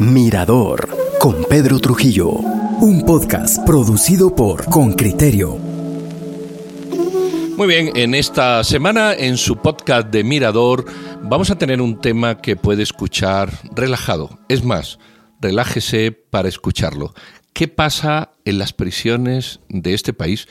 Mirador con Pedro Trujillo, un podcast producido por Con Criterio. Muy bien, en esta semana en su podcast de Mirador vamos a tener un tema que puede escuchar relajado. Es más, relájese para escucharlo. ¿Qué pasa en las prisiones de este país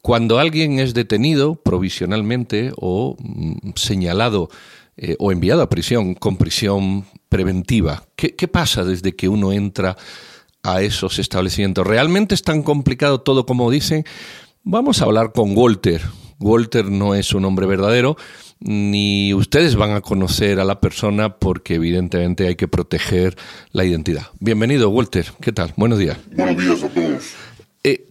cuando alguien es detenido provisionalmente o mm, señalado eh, o enviado a prisión con prisión preventiva? ¿Qué, ¿Qué pasa desde que uno entra a esos establecimientos? ¿Realmente es tan complicado todo como dicen? Vamos a hablar con Walter. Walter no es un hombre verdadero, ni ustedes van a conocer a la persona porque evidentemente hay que proteger la identidad. Bienvenido, Walter. ¿Qué tal? Buenos días. Buenos días a todos. Eh,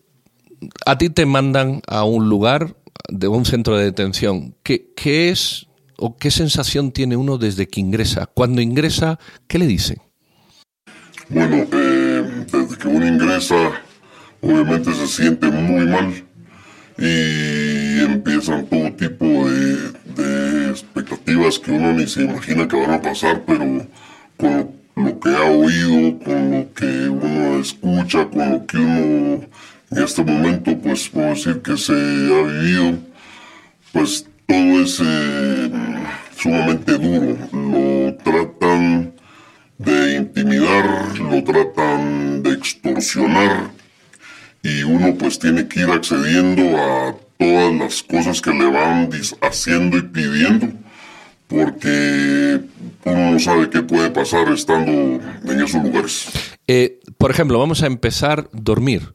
a ti te mandan a un lugar, de un centro de detención. ¿Qué, ¿Qué, es o qué sensación tiene uno desde que ingresa? Cuando ingresa, ¿qué le dicen? Bueno, eh, desde que uno ingresa, obviamente se siente muy mal y empiezan todo tipo de, de expectativas que uno ni se imagina que van a pasar, pero con lo que ha oído, con lo que uno escucha, con lo que uno en este momento, pues puedo decir que se ha vivido, pues todo es sumamente duro. Lo tratan de intimidar, lo tratan de extorsionar y uno pues tiene que ir accediendo a todas las cosas que le van haciendo y pidiendo porque uno no sabe qué puede pasar estando en esos lugares. Eh, por ejemplo, vamos a empezar dormir.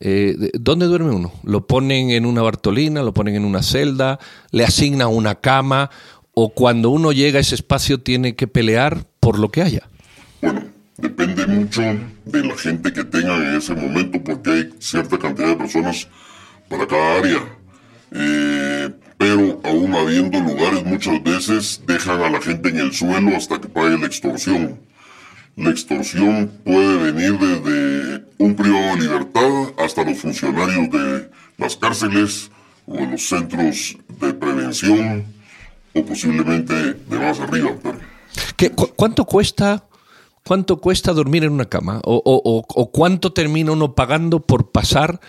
Eh, ¿Dónde duerme uno? ¿Lo ponen en una bartolina? ¿Lo ponen en una celda? ¿Le asignan una cama? ¿O cuando uno llega a ese espacio tiene que pelear por lo que haya? Bueno, depende mucho de la gente que tengan en ese momento porque hay cierta cantidad de personas para cada área. Eh, pero aún habiendo lugares muchas veces dejan a la gente en el suelo hasta que pague la extorsión. La extorsión puede venir desde un privado de libertad hasta los funcionarios de las cárceles o de los centros de prevención o posiblemente de más arriba. ¿Qué, cu ¿Cuánto cuesta cuánto cuesta dormir en una cama? ¿O, o, o cuánto termina uno pagando por pasar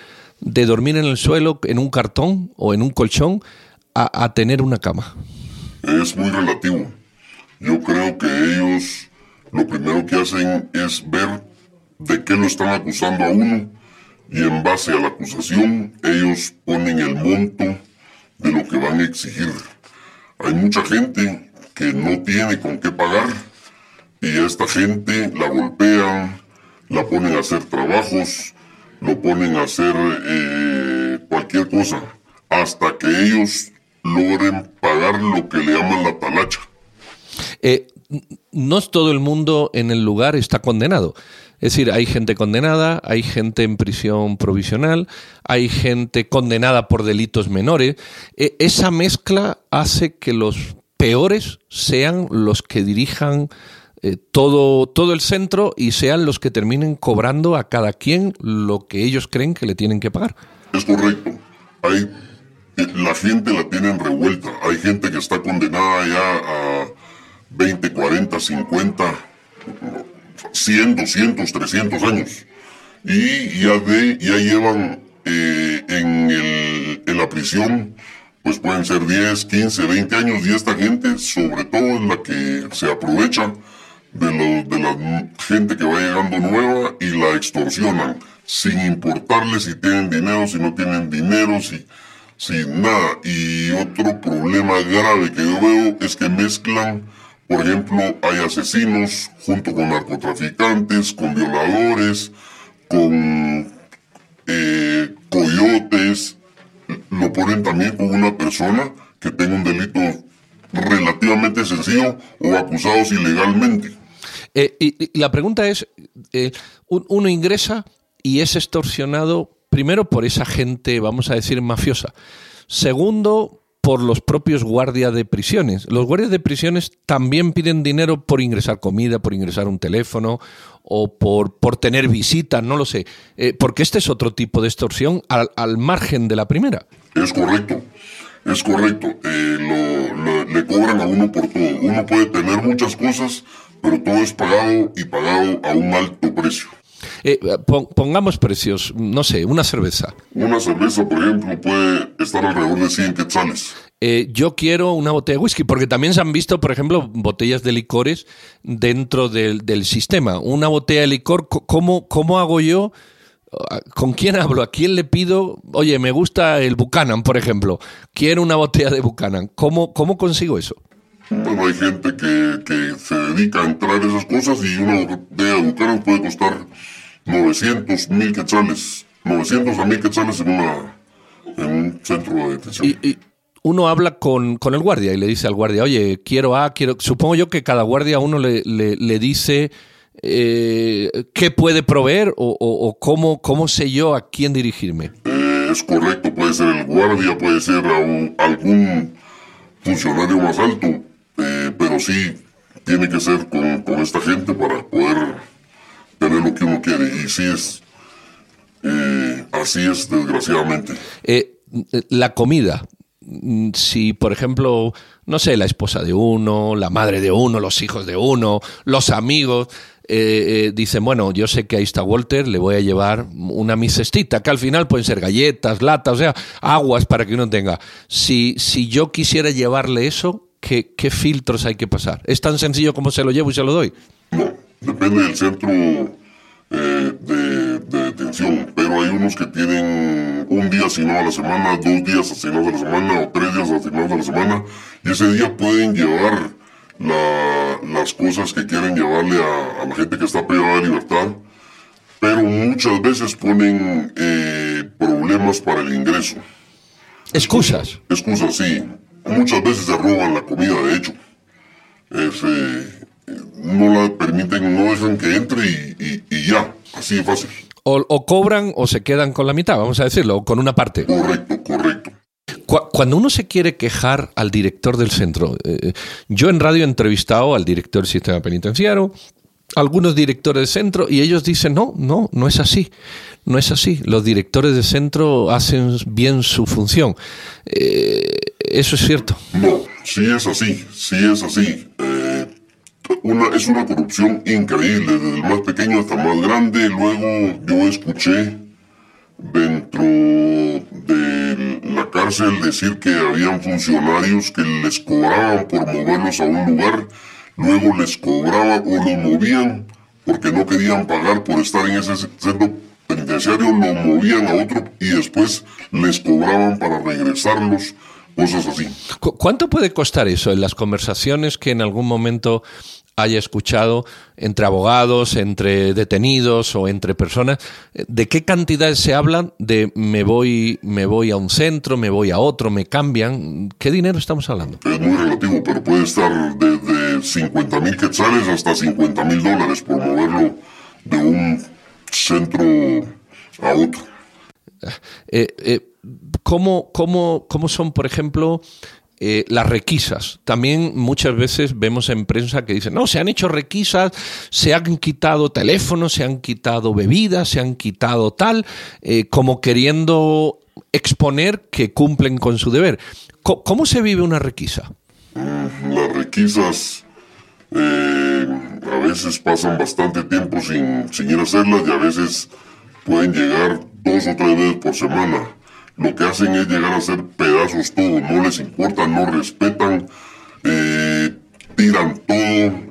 de dormir en el suelo, en un cartón o en un colchón, a, a tener una cama? Es muy relativo. Yo creo que ellos lo primero que hacen es ver de qué lo están acusando a uno y en base a la acusación ellos ponen el monto de lo que van a exigir. Hay mucha gente que no tiene con qué pagar y a esta gente la golpean, la ponen a hacer trabajos, lo ponen a hacer eh, cualquier cosa hasta que ellos logren pagar lo que le llaman la talacha. Eh, no todo el mundo en el lugar está condenado. Es decir, hay gente condenada, hay gente en prisión provisional, hay gente condenada por delitos menores. Eh, esa mezcla hace que los peores sean los que dirijan eh, todo, todo el centro y sean los que terminen cobrando a cada quien lo que ellos creen que le tienen que pagar. Es correcto. Hay, la gente la tienen revuelta. Hay gente que está condenada ya a 20, 40, 50, 100, 200, 300 años. Y ya, de, ya llevan eh, en, el, en la prisión, pues pueden ser 10, 15, 20 años. Y esta gente, sobre todo, es la que se aprovecha de, de la gente que va llegando nueva y la extorsionan, sin importarles si tienen dinero, si no tienen dinero, si, sin nada. Y otro problema grave que yo veo es que mezclan por ejemplo, hay asesinos junto con narcotraficantes, con violadores, con eh, coyotes. Lo ponen también con una persona que tenga un delito relativamente sencillo o acusados ilegalmente. Eh, y, la pregunta es, eh, uno ingresa y es extorsionado primero por esa gente, vamos a decir, mafiosa. Segundo, por los propios guardias de prisiones. Los guardias de prisiones también piden dinero por ingresar comida, por ingresar un teléfono o por, por tener visitas, no lo sé. Eh, porque este es otro tipo de extorsión al, al, margen de la primera. Es correcto, es correcto. Eh, le cobran a uno por todo. Uno puede tener muchas cosas, pero todo es pagado y pagado a un alto precio. Eh, pongamos precios, no sé, una cerveza. Una cerveza, por ejemplo, puede estar alrededor de 100 quetzales. Eh, yo quiero una botella de whisky, porque también se han visto, por ejemplo, botellas de licores dentro del, sistema. Una botella de licor, ¿cómo, ¿cómo hago yo? ¿Con quién hablo? ¿A quién le pido? Oye, me gusta el Buchanan, por ejemplo. Quiero una botella de Buchanan. ¿Cómo, cómo consigo eso? Bueno, hay gente que, que se dedica a entrar esas cosas y una botella de Buchanan puede costar 900, mil quetzales. 900 a mil quetzales en, una, en un centro de detención. Y, uno habla con, con, el guardia y le dice al guardia, oye, quiero A, quiero... Supongo yo que cada guardia a uno le, le, dice eh, qué puede proveer o, o, cómo, cómo sé yo a quién dirigirme. Eh, es correcto, puede ser el guardia, puede ser algún funcionario más alto, eh, pero sí tiene que ser con, con esta gente para poder tener lo que uno quiere. Y sí es, eh, así es desgraciadamente. Eh, la comida, si por ejemplo, no sé, la esposa de uno, la madre de uno, los hijos de uno, los amigos, eh, dicen, bueno, yo sé que ahí está Walter, le voy a llevar una misestita, que al final pueden ser galletas, latas, o sea, aguas para que uno tenga. Si, si yo quisiera llevarle eso, ¿qué, ¿qué filtros hay que pasar? ¿Es tan sencillo como se lo llevo y se lo doy? No, depende del centro eh, de, detención, pero hay unos que tienen un día asignado a la semana, dos días asignados a la semana o tres días asignados a la semana, y ese día pueden llevar las cosas que quieren llevarle a, la gente que está privada de libertad, pero muchas veces ponen eh, problemas para el ingreso. Excusas. Excusas, sí. Muchas veces se roban la comida, de hecho. Es, eh, no la permiten, no dejan que entre y, ya, así de fácil. O, cobran o se quedan con la mitad, vamos a decirlo, o con una parte. Correcto, correcto. Cuando uno se quiere quejar al director del centro, eh, yo en radio he entrevistado al director del sistema penitenciario, algunos directores del centro, y ellos dicen, no, no, no es así, no es así. Los directores del centro hacen bien su función. Eh, ¿Eso es cierto? No, sí es así, sí es así. Eh, una, es una corrupción increíble, desde el más pequeño hasta el más grande. Luego yo escuché dentro de la cárcel decir que habían funcionarios que les cobraban por moverlos a un lugar, luego les cobraban o los movían porque no querían pagar por estar en ese centro penitenciario, lo movían a otro y después les cobraban para regresarlos cosas así. ¿Cuánto puede costar eso en las conversaciones que en algún momento haya escuchado entre abogados, entre detenidos o entre personas, ¿de qué cantidades se hablan de me voy, me voy a un centro, me voy a otro, me cambian? ¿Qué dinero estamos hablando? Es muy relativo, pero puede estar desde 50 mil quetzales hasta 50 mil dólares por moverlo de un centro a otro. Eh, eh, ¿cómo, cómo, ¿Cómo son, por ejemplo, eh, las requisas. También muchas veces vemos en prensa que dicen, no, se han hecho requisas, se han quitado teléfonos, se han quitado bebidas, se han quitado tal, eh, como queriendo exponer que cumplen con su deber. ¿Cómo, se vive una requisa? Las requisas eh, a veces pasan bastante tiempo sin, sin ir a hacerlas y a veces pueden llegar dos o tres veces por semana lo que hacen es llegar a hacer pedazos todo, no les importa, no respetan, eh, tiran todo,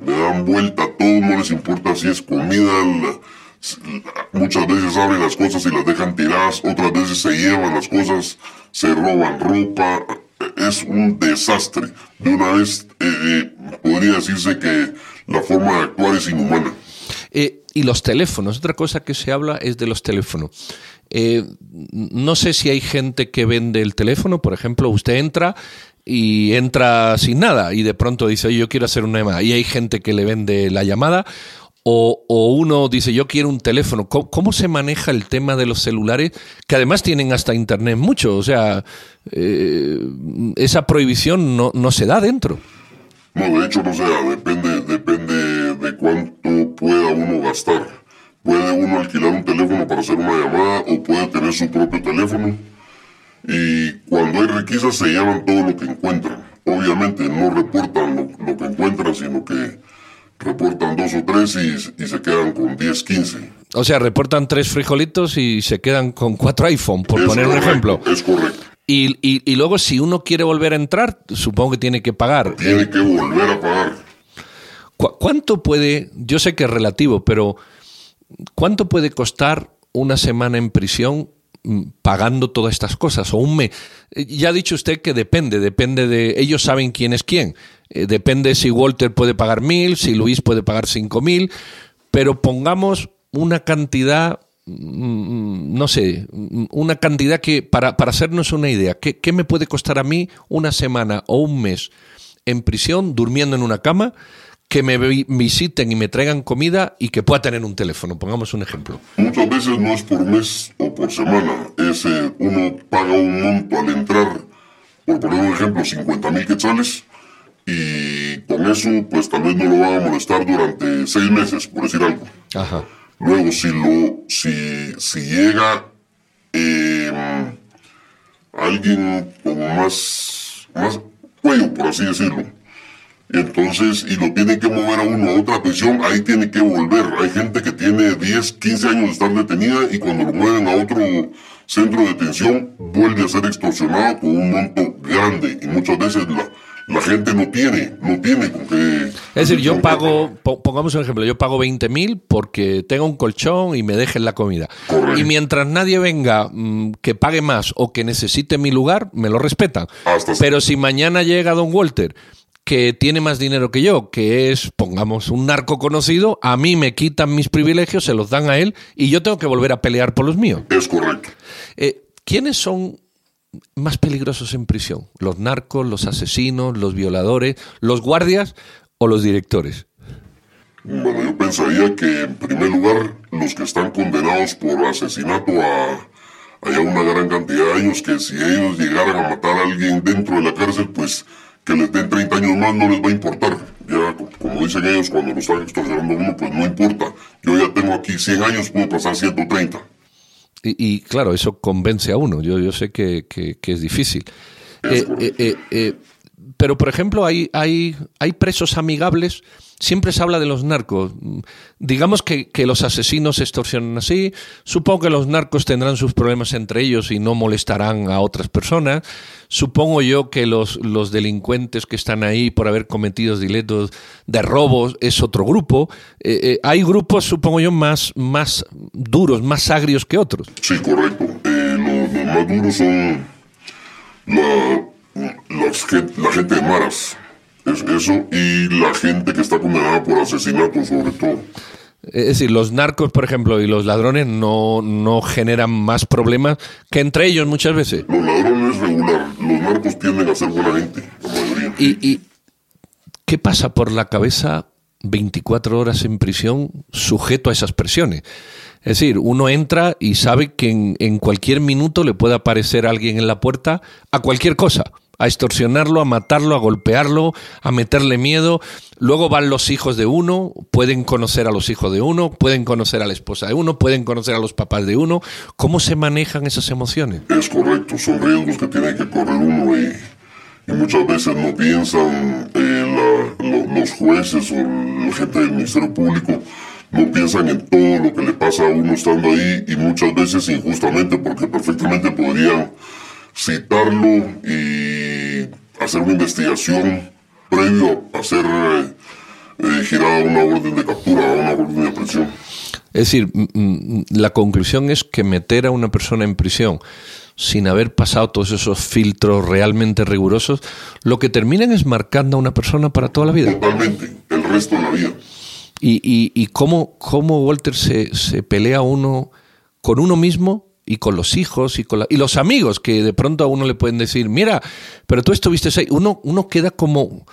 le dan vuelta a todo, no les importa si es comida, muchas veces abren las cosas y las dejan tiradas, otras veces se llevan las cosas, se roban ropa, es un desastre. De una vez eh, eh, podría decirse que la forma de actuar es inhumana. y los teléfonos, otra cosa que se habla es de los teléfonos. Eh, no sé si hay gente que vende el teléfono, por ejemplo, usted entra y entra sin nada y de pronto dice, yo quiero hacer una llamada y hay gente que le vende la llamada o, uno dice, yo quiero un teléfono. ¿Cómo, se maneja el tema de los celulares que además tienen hasta internet mucho? O sea, eh, esa prohibición no, se da dentro. No, de hecho no se da, depende, depende de cuánto pueda uno gastar. Puede uno alquilar un para hacer una llamada o puede tener su propio teléfono. Y cuando hay requisas se llaman todo lo que encuentran. Obviamente no reportan lo, que encuentran, sino que reportan dos o tres y, y se quedan con 10, 15. O sea, reportan tres frijolitos y se quedan con cuatro iPhone, por Es poner un ejemplo. Es correcto. Y, y- y luego, si uno quiere volver a entrar, supongo que tiene que pagar. Tiene que volver a pagar. ¿Cu- ¿Cuánto puede, yo sé que es relativo, pero cuánto puede costar una semana en prisión mm, pagando todas estas cosas? O un mes. Eh, Ya ha dicho usted que depende, depende de. Ellos saben quién es quién. Eh, depende si Walter puede pagar mil, si Luis puede pagar cinco mil, pero pongamos una cantidad. mm, No sé, mm, una cantidad que, para, para hacernos una idea, ¿qué, ¿qué me puede costar a mí una semana o un mes en prisión, durmiendo en una cama, que me vi- visiten y me traigan comida y que pueda tener un teléfono. Pongamos un ejemplo. Muchas veces no es por mes o por semana, es eh, uno paga un monto al entrar, por poner un ejemplo, 50 mil quetzales, y con eso pues tal vez no lo van a molestar durante seis meses, por decir algo. Ajá. Luego, si lo, si, si llega eh, alguien con más, más cuello, por así decirlo, entonces, y lo tienen que mover a uno a otra prisión, ahí tiene que volver. Hay gente que tiene 10, 15 años de estar detenida y cuando lo mueven a otro centro de detención, vuelve a ser extorsionado con un monto grande. Y muchas veces la, la gente no tiene, no tiene con qué. Es decir, yo pago, po- pongamos un ejemplo, yo pago 20 mil porque tengo un colchón y me dejen la comida. Correcto. Y mientras nadie venga mm, que pague más o que necesite mi lugar, me lo respetan. Hasta- Pero si mañana llega Don Walter, que tiene más dinero que yo, que es, pongamos, un narco conocido, a mí me quitan mis privilegios, se los dan a él y yo tengo que volver a pelear por los míos. Es correcto. Eh, ¿Quiénes son más peligrosos en prisión? ¿Los narcos, los asesinos, los violadores, los guardias o los directores? Bueno, yo pensaría que en primer lugar los que están condenados por asesinato a, a ya una gran cantidad de años, que si ellos llegaran a matar a alguien dentro de la cárcel, pues que les den 30 años más no les va a importar. Ya, co- como dicen ellos, cuando lo están extorsionando uno, pues no importa. Yo ya tengo aquí 100 años, puedo pasar 130. Y, y, claro, eso convence a uno. Yo, yo sé que, que- que es difícil. Eh, eh, eh, pero, por ejemplo, hay, hay, hay presos amigables. Siempre se habla de los narcos. Digamos que, que los asesinos extorsionan así. Supongo que los narcos tendrán sus problemas entre ellos y no molestarán a otras personas. Supongo yo que los, los delincuentes que están ahí por haber cometido delitos de robos es otro grupo. Eh, eh, hay grupos, supongo yo, más, más duros, más agrios que otros. Sí, correcto. Eh, los, los más duros son la, las la gente de Maras. Es eso, y la gente que está condenada por asesinato, sobre todo. Es decir, los narcos, por ejemplo, y los ladrones no, no generan más problemas que entre ellos muchas veces. Los ladrones regular, los narcos tienden a ser buena gente, la mayoría. ¿Y, y qué pasa por la cabeza 24 horas en prisión sujeto a esas presiones? Es decir, uno entra y sabe que en, en cualquier minuto le puede aparecer alguien en la puerta a cualquier cosa, a extorsionarlo, a matarlo, a golpearlo, a meterle miedo. Luego van los hijos de uno, pueden conocer a los hijos de uno, pueden conocer a la esposa de uno, pueden conocer a los papás de uno. ¿Cómo se manejan esas emociones? Es correcto, son riesgos que tiene que correr uno y, y muchas veces no piensan eh, los jueces o la gente del Ministerio Público, no piensan en todo lo que le pasa a uno estando ahí y muchas veces injustamente porque perfectamente podrían citarlo y hacer una investigación previo a hacer eh, eh, girada una orden de captura, una orden de aprehensión. Es decir, la conclusión es que meter a una persona en prisión sin haber pasado todos esos filtros realmente rigurosos, lo que terminan es marcando a una persona para toda la vida. Totalmente, el resto de la vida. Y, y, y cómo, cómo Walter se, se pelea uno con uno mismo y con los hijos y con la- y los amigos que de pronto a uno le pueden decir, mira, pero tú estuviste ahí. Uno, uno queda como,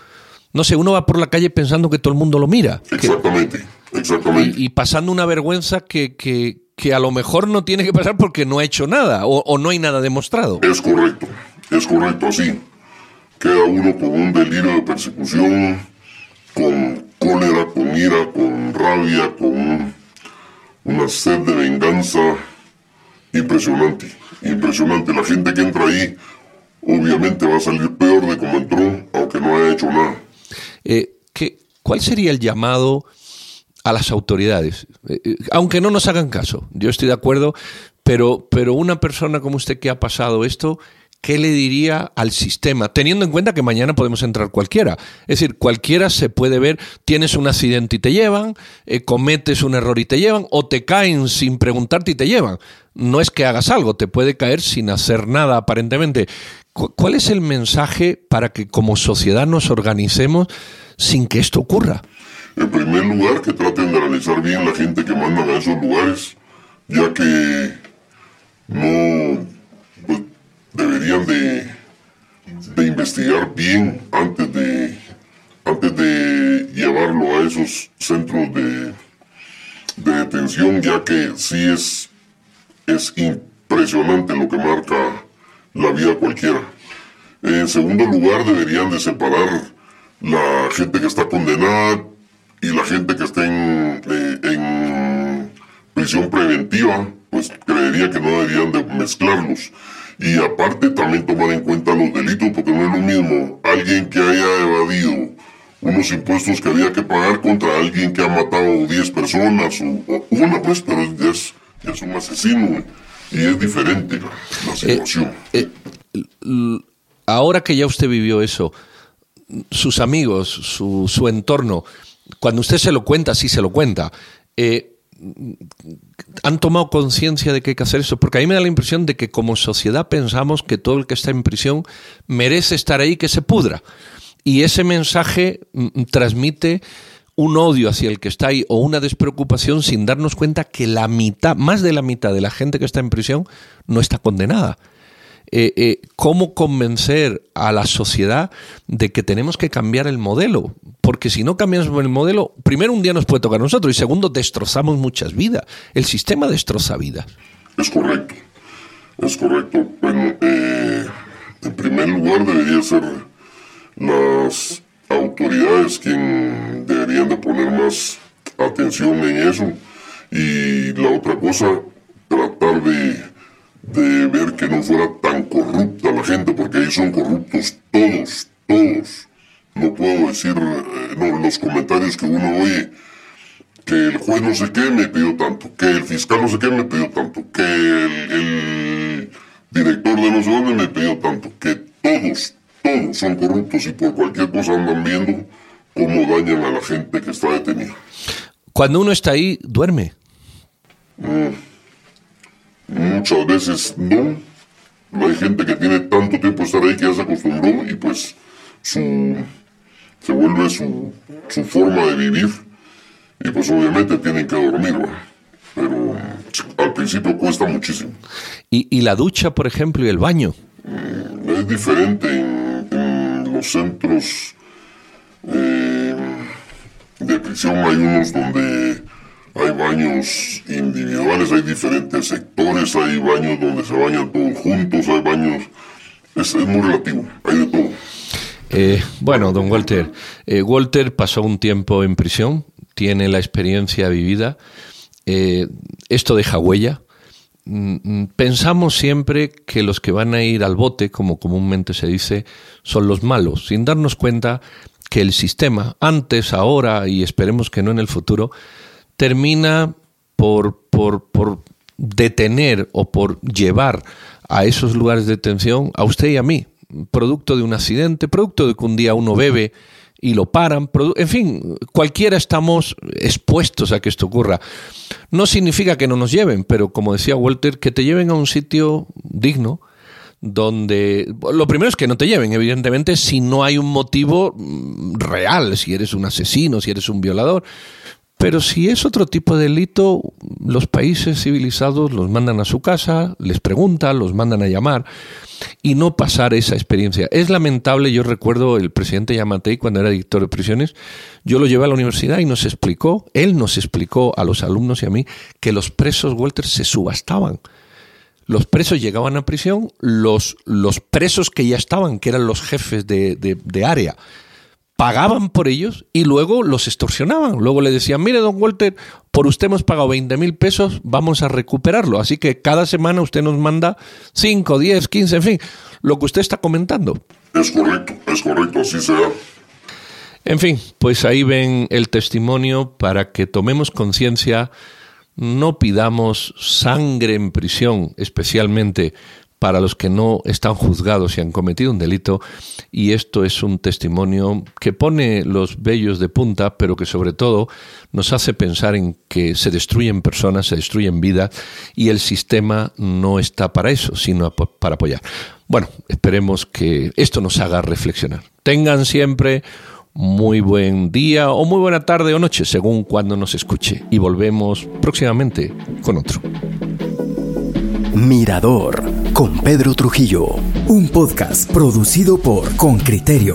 no sé, uno va por la calle pensando que todo el mundo lo mira. que- Exactamente, exactamente. y, y pasando una vergüenza que, que, que a lo mejor no tiene que pasar porque no ha hecho nada o, o no hay nada demostrado. Es correcto, es correcto, así. Queda uno con un delirio de persecución, con cólera, con ira, con rabia, con una sed de venganza impresionante, impresionante. La gente que entra ahí obviamente va a salir peor de como entró, aunque no haya hecho nada. Eh, ¿qué, ¿cuál sería el llamado a las autoridades? Eh, eh, aunque no nos hagan caso, yo estoy de acuerdo, pero, pero una persona como usted que ha pasado esto, ¿qué le diría al sistema? Teniendo en cuenta que mañana podemos entrar cualquiera. Es decir, cualquiera se puede ver, tienes un accidente y te llevan, eh, cometes un error y te llevan, o te caen sin preguntarte y te llevan. No es que hagas algo, te puede caer sin hacer nada aparentemente. ¿Cuál es el mensaje para que como sociedad nos organicemos sin que esto ocurra? En primer lugar, que traten de analizar bien la gente que mandan a esos lugares, ya que no pues, deberían de, investigar bien antes de, antes de llevarlo a esos centros de, de detención, ya que sí es, es impresionante lo que marca la vida cualquiera. En segundo lugar, deberían de separar la gente que está condenada y la gente que está en, eh, en prisión preventiva, pues creería que no deberían de mezclarlos. Y aparte también tomar en cuenta los delitos, porque no es lo mismo alguien que haya evadido unos impuestos que había que pagar contra alguien que ha matado 10 personas o, una, pues, pero es, es un asesino y es diferente la, eh, situación. Eh, ahora que ya usted vivió eso, sus amigos, su, su, entorno, cuando usted se lo cuenta, sí se lo cuenta, eh, han tomado conciencia de que hay que hacer eso, porque a mí me da la impresión de que como sociedad pensamos que todo el que está en prisión merece estar ahí que se pudra. Y ese mensaje mm, transmite un odio hacia el que está ahí o una despreocupación sin darnos cuenta que la mitad, más de la mitad de la gente que está en prisión no está condenada. Eh, eh, ¿Cómo convencer a la sociedad de que tenemos que cambiar el modelo? Porque si no cambiamos el modelo, primero un día nos puede tocar a nosotros y segundo destrozamos muchas vidas. El sistema destroza vidas. Es correcto, es correcto. Bueno, eh, en primer lugar debería ser las autoridades quien deberían de poner más atención en eso. Y la otra cosa, tratar de, de ver que no fuera tan corrupta la gente, porque ahí son corruptos todos, todos. No puedo decir eh, no, los comentarios que uno oye, que el juez no sé qué me pidió tanto, que el fiscal no sé qué me pidió tanto, que el, el director de no sé dónde me pidió tanto, que todos, todos son corruptos y por cualquier cosa andan viendo cómo dañan a la gente que está detenida. Cuando uno está ahí, duerme. Mm. Muchas veces no. Hay gente que tiene tanto tiempo de estar ahí que ya se acostumbró y pues su, se vuelve su, su forma de vivir. Y pues obviamente tienen que dormir, pero al principio cuesta muchísimo. ¿Y, ¿Y, la ducha, por ejemplo, y el baño? Mm, es diferente en, los centros eh, de prisión. Hay unos donde hay baños individuales, hay diferentes sectores, hay baños donde se bañan todos juntos, hay baños... Es, muy relativo, hay de todo. Eh, bueno, don Walter, eh, Walter pasó un tiempo en prisión, tiene la experiencia vivida, eh, esto deja huella. Mm, mm, pensamos siempre que los que van a ir al bote, como comúnmente se dice, son los malos, sin darnos cuenta que el sistema, antes, ahora y esperemos que no en el futuro, termina por, por, por detener o por llevar a esos lugares de detención a usted y a mí, producto de un accidente, producto de que un día uno bebe y lo paran, en fin, cualquiera estamos expuestos a que esto ocurra. No significa que no nos lleven, pero como decía Walter, que te lleven a un sitio digno, donde lo primero es que no te lleven, evidentemente, si no hay un motivo mm, real, si eres un asesino, si eres un violador. Pero si es otro tipo de delito, los países civilizados los mandan a su casa, les preguntan, los mandan a llamar y no pasar esa experiencia. Es lamentable, yo recuerdo el presidente Yamatei cuando era director de prisiones, yo lo llevé a la universidad y nos explicó, él nos explicó a los alumnos y a mí que los presos Walter se subastaban. Los presos llegaban a prisión, los, los presos que ya estaban, que eran los jefes de, de, de área, pagaban por ellos y luego los extorsionaban. Luego le decían, mire, don Walter, por usted hemos pagado 20 mil pesos, vamos a recuperarlo. Así que cada semana usted nos manda 5, 10, 15, en fin, lo que usted está comentando. Es correcto, es correcto, así sea. En fin, pues ahí ven el testimonio para que tomemos conciencia, no pidamos sangre en prisión, especialmente para los que no están juzgados y han cometido un delito, y esto es un testimonio que pone los vellos de punta, pero que sobre todo nos hace pensar en que se destruyen personas, se destruyen vidas, y el sistema no está para eso, sino para apoyar. Bueno, esperemos que esto nos haga reflexionar. Tengan siempre muy buen día o muy buena tarde o noche, según cuando nos escuche. Y volvemos próximamente con otro. Mirador con Pedro Trujillo, un podcast producido por Con Criterio.